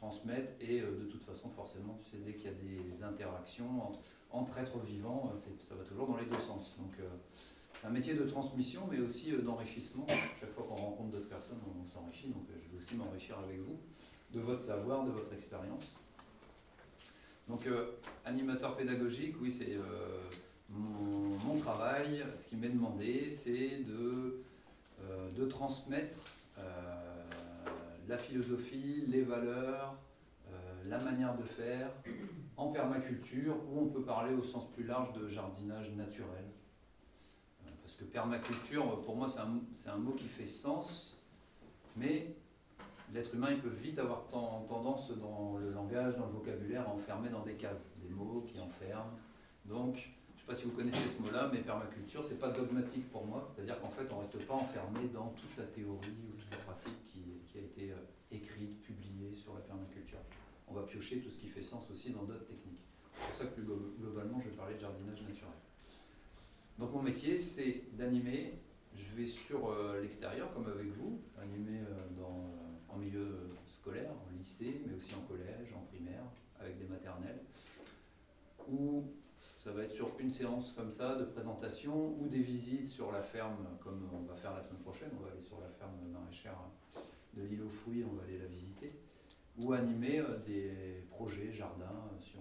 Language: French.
transmettre et de toute façon, forcément, tu sais, dès qu'il y a des interactions entre, êtres vivants, ça va toujours dans les deux sens. Donc, c'est un métier de transmission, mais aussi d'enrichissement. Chaque fois qu'on rencontre d'autres personnes, on, s'enrichit. Donc, je vais aussi m'enrichir avec vous de votre savoir, de votre expérience. Donc, animateur pédagogique, oui, c'est mon, travail, ce qui m'est demandé, c'est de, euh, de transmettre euh, la philosophie, les valeurs, euh, la manière de faire en permaculture, ou on peut parler au sens plus large de jardinage naturel. Parce que permaculture, pour moi, c'est un, mot qui fait sens, mais l'être humain, il peut vite avoir tendance dans le langage, dans le vocabulaire, à enfermer dans des cases, des mots qui enferment. Donc, sais pas si vous connaissez ce mot-là, mais permaculture, c'est pas dogmatique pour moi. C'est-à-dire qu'en fait, on ne reste pas enfermé dans toute la théorie ou toute la pratique qui, a été euh, écrite, publiée sur la permaculture. On va piocher tout ce qui fait sens aussi dans d'autres techniques. C'est pour ça que plus globalement, je vais parler de jardinage naturel. Donc mon métier, c'est d'animer. Je vais sur euh, l'extérieur, comme avec vous, animer euh, dans, en milieu scolaire, en lycée, mais aussi en collège, en primaire, avec des maternelles, ou ça va être sur une séance comme ça de présentation ou des visites sur la ferme, comme on va faire la semaine prochaine. On va aller sur la ferme maraîchère de l'île aux fruits, on va aller la visiter. Ou animer euh, des projets jardins sur,